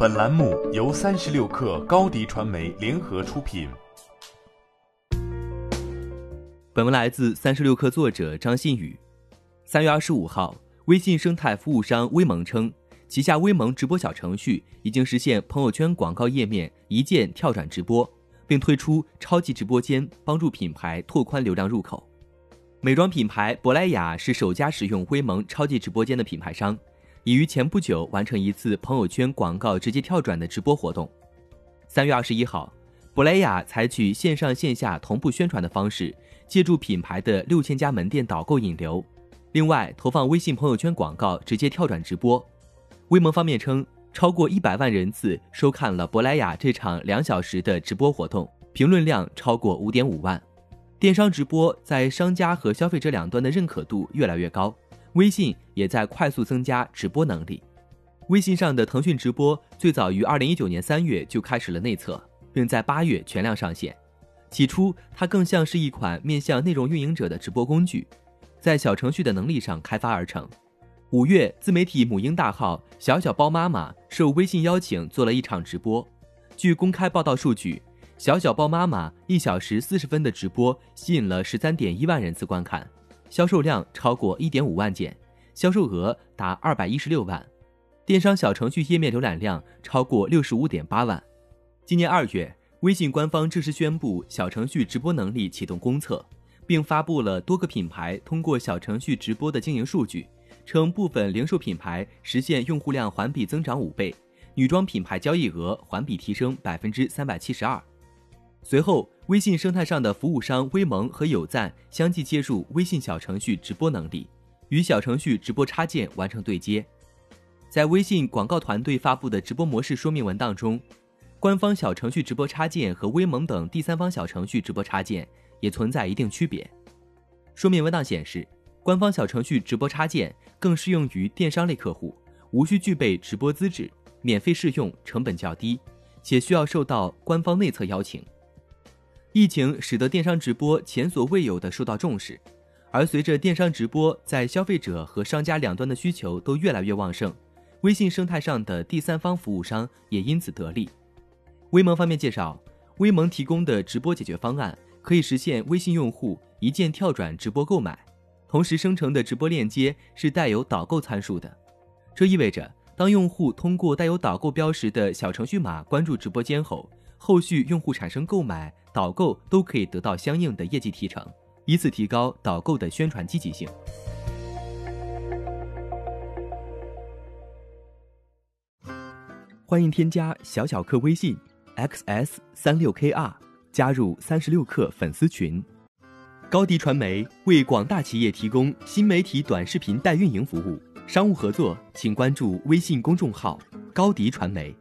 本栏目由三十六氪高低传媒联合出品。本文来自三十六氪作者张信宇。三月二十五号，微信生态服务商微盟称，旗下微盟直播小程序已经实现朋友圈广告页面一键跳转直播，并推出超级直播间，帮助品牌拓宽流量入口。美妆品牌珀莱雅是首家使用微盟超级直播间的品牌商，已于前不久完成一次朋友圈广告直接跳转的直播活动。三月二十一号，珀莱雅采取线上线下同步宣传的方式，借助品牌的六千家门店导购引流，另外投放微信朋友圈广告直接跳转直播。微盟方面称，超过一百万人次收看了珀莱雅这场两小时的直播活动，评论量超过五点五万。电商直播在商家和消费者两端的认可度越来越高，微信也在快速增加直播能力。微信上的腾讯直播最早于二零一九年三月就开始了内测，并在八月全量上线。起初，它更像是一款面向内容运营者的直播工具，在小程序的能力上开发而成。五月，自媒体母婴大号“小小包妈妈”受微信邀请做了一场直播。据公开报道数据。小小包妈妈一小时四十分的直播吸引了十三点一万人次观看，销售量超过一点五万件，销售额达二百一十六万，电商小程序页面浏览量超过六十五点八万。今年二月，微信官方正式宣布小程序直播能力启动公测，并发布了多个品牌通过小程序直播的经营数据，称部分零售品牌实现用户量环比增长五倍，女装品牌交易额环比提升百分之三百七十二。随后，微信生态上的服务商微盟和有赞相继接入微信小程序直播能力，与小程序直播插件完成对接。在微信广告团队发布的直播模式说明文档中，官方小程序直播插件和微盟等第三方小程序直播插件也存在一定区别。说明文档显示，官方小程序直播插件更适用于电商类客户，无需具备直播资质，免费试用，成本较低，且需要受到官方内测邀请。疫情使得电商直播前所未有的受到重视，而随着电商直播在消费者和商家两端的需求都越来越旺盛，微信生态上的第三方服务商也因此得利。微盟方面介绍，微盟提供的直播解决方案可以实现微信用户一键跳转直播购买，同时生成的直播链接是带有导购参数的，这意味着当用户通过带有导购标识的小程序码关注直播间后，后续用户产生购买。导购都可以得到相应的业绩提成，以此提高导购的宣传积极性。欢迎添加小小客微信 xs 三六 kr，加入三十六课粉丝群。高迪传媒为广大企业提供新媒体短视频代运营服务，商务合作请关注微信公众号高迪传媒。